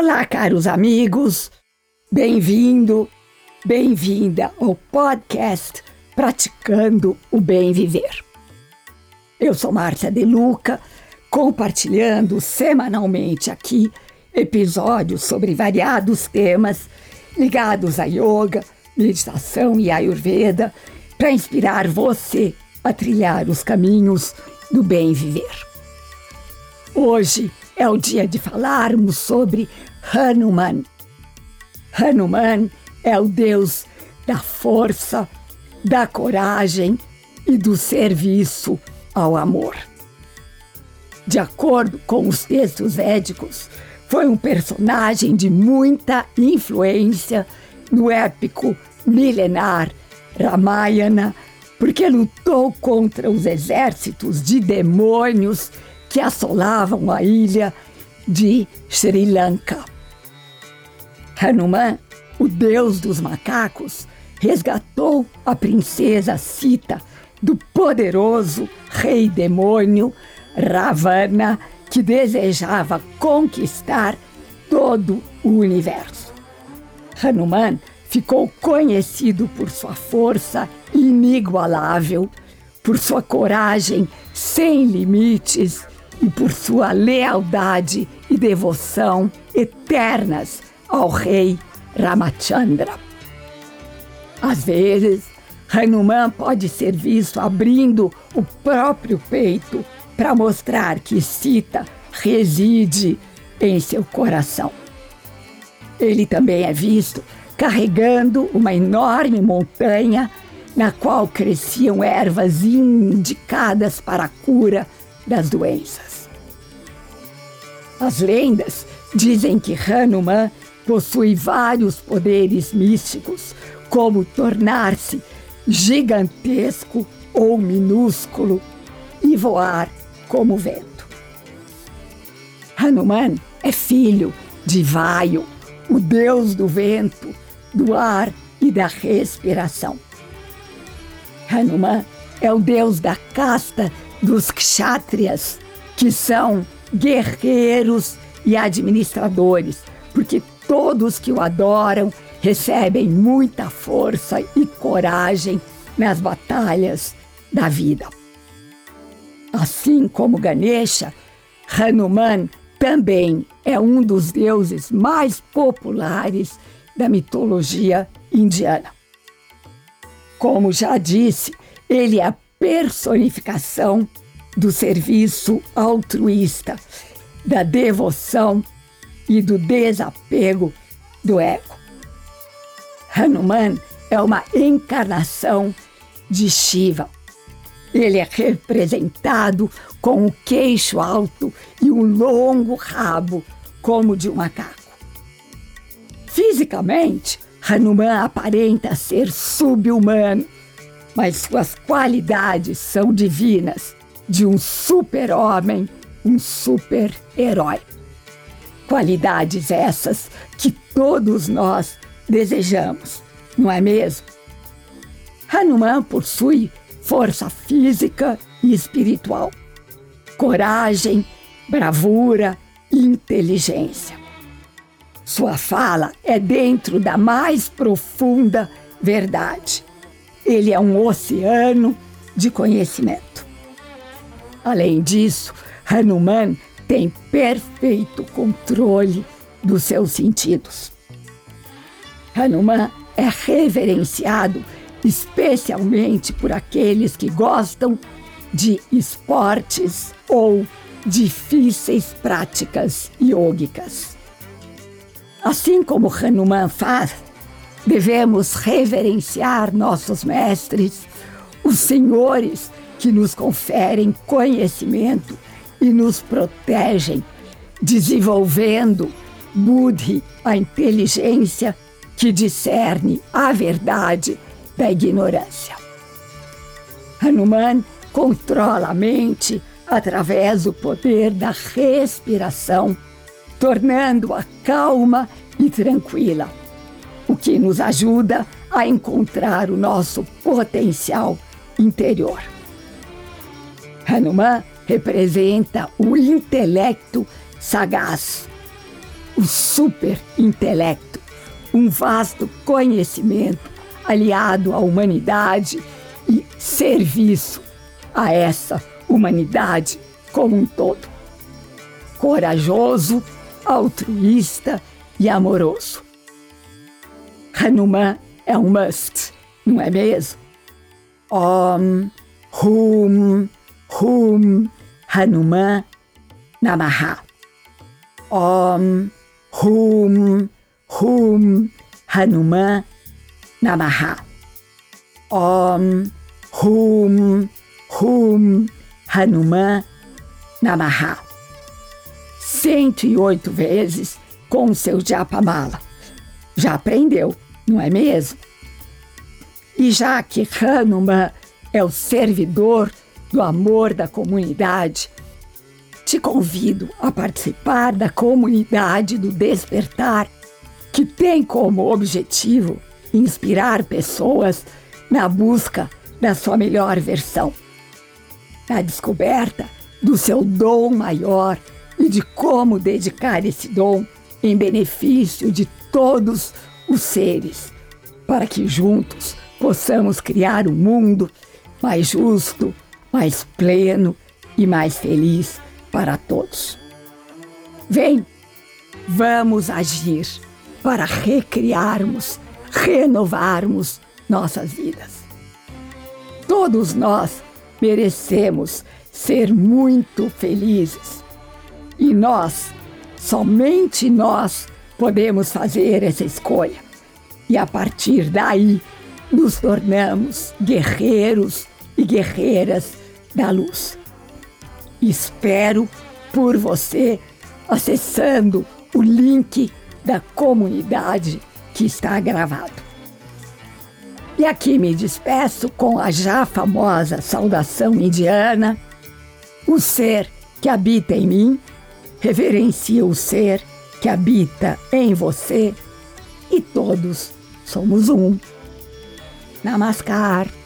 Olá, caros amigos. Bem-vindo, bem-vinda ao podcast Praticando o Bem Viver. Eu sou Márcia De Luca, compartilhando semanalmente aqui episódios sobre variados temas ligados a yoga, meditação e ayurveda para inspirar você a trilhar os caminhos do bem viver. Hoje é o dia de falarmos sobre Hanuman. Hanuman é o deus da força, da coragem e do serviço ao amor. De acordo com os textos védicos, foi um personagem de muita influência no épico milenar Ramayana, porque lutou contra os exércitos de demônios que assolavam a ilha de Sri Lanka. Hanuman, o deus dos macacos, resgatou a princesa Sita do poderoso rei demônio Ravana, que desejava conquistar todo o universo. Hanuman ficou conhecido por sua força inigualável, por sua coragem sem limites e por sua lealdade e devoção eternas ao rei Ramachandra. Às vezes, Hanuman pode ser visto abrindo o próprio peito para mostrar que Sita reside em seu coração. Ele também é visto carregando uma enorme montanha na qual cresciam ervas indicadas para a cura das doenças. As lendas dizem que Hanuman possui vários poderes místicos, como tornar-se gigantesco ou minúsculo e voar como vento. Hanuman é filho de Vayu, o deus do vento, do ar e da respiração. Hanuman é o deus da casta dos kshatriyas, que são guerreiros e administradores, porque todos que o adoram recebem muita força e coragem nas batalhas da vida. Assim como Ganesha, Hanuman também é um dos deuses mais populares da mitologia indiana. Como já disse, ele é personificação do serviço altruísta, da devoção e do desapego do ego. Hanuman é uma encarnação de Shiva. Ele é representado com um queixo alto e um longo rabo, como de um macaco. Fisicamente, Hanuman aparenta ser subhumano, mas suas qualidades são divinas, de um super-homem, um super-herói. Qualidades essas que todos nós desejamos, não é mesmo? Hanuman possui força física e espiritual, coragem, bravura e inteligência. Sua fala é dentro da mais profunda verdade. Ele é um oceano de conhecimento. Além disso, Hanuman tem perfeito controle dos seus sentidos. Hanuman é reverenciado especialmente por aqueles que gostam de esportes ou difíceis práticas yogicas. Assim como Hanuman faz, devemos reverenciar nossos mestres, os senhores que nos conferem conhecimento e nos protegem, desenvolvendo Buddhi, a inteligência que discerne a verdade da ignorância. Hanuman controla a mente através do poder da respiração, tornando-a calma e tranquila, o que nos ajuda a encontrar o nosso potencial interior. Hanuman representa o intelecto sagaz, o super intelecto, um vasto conhecimento aliado à humanidade e serviço a essa humanidade como um todo. Corajoso, altruísta e amoroso. Hanuman é um must, não é mesmo? Om, Hum, Hum, Hanuman Namaha. Om, Hum, Hum, Hanuman Namaha. Om, Hum, Hum, Hanuman Namaha. 108 vezes com seu Japamala. Já aprendeu, não é mesmo? E já que Hanuman é o servidor do amor da comunidade, te convido a participar da comunidade do Despertar, que tem como objetivo inspirar pessoas na busca da sua melhor versão, na descoberta do seu dom maior e de como dedicar esse dom em benefício de todos os seres, para que juntos possamos criar um mundo mais justo, mais pleno e mais feliz para todos. Vem, vamos agir para recriarmos, renovarmos nossas vidas. Todos nós merecemos ser muito felizes. E nós, somente nós, podemos fazer essa escolha. E a partir daí, nos tornamos guerreiros e guerreiras da luz. Espero por você acessando o link da comunidade que está gravado. E aqui me despeço com a já famosa saudação indiana: o ser que habita em mim reverencia o ser que habita em você e todos somos um. Namaskar.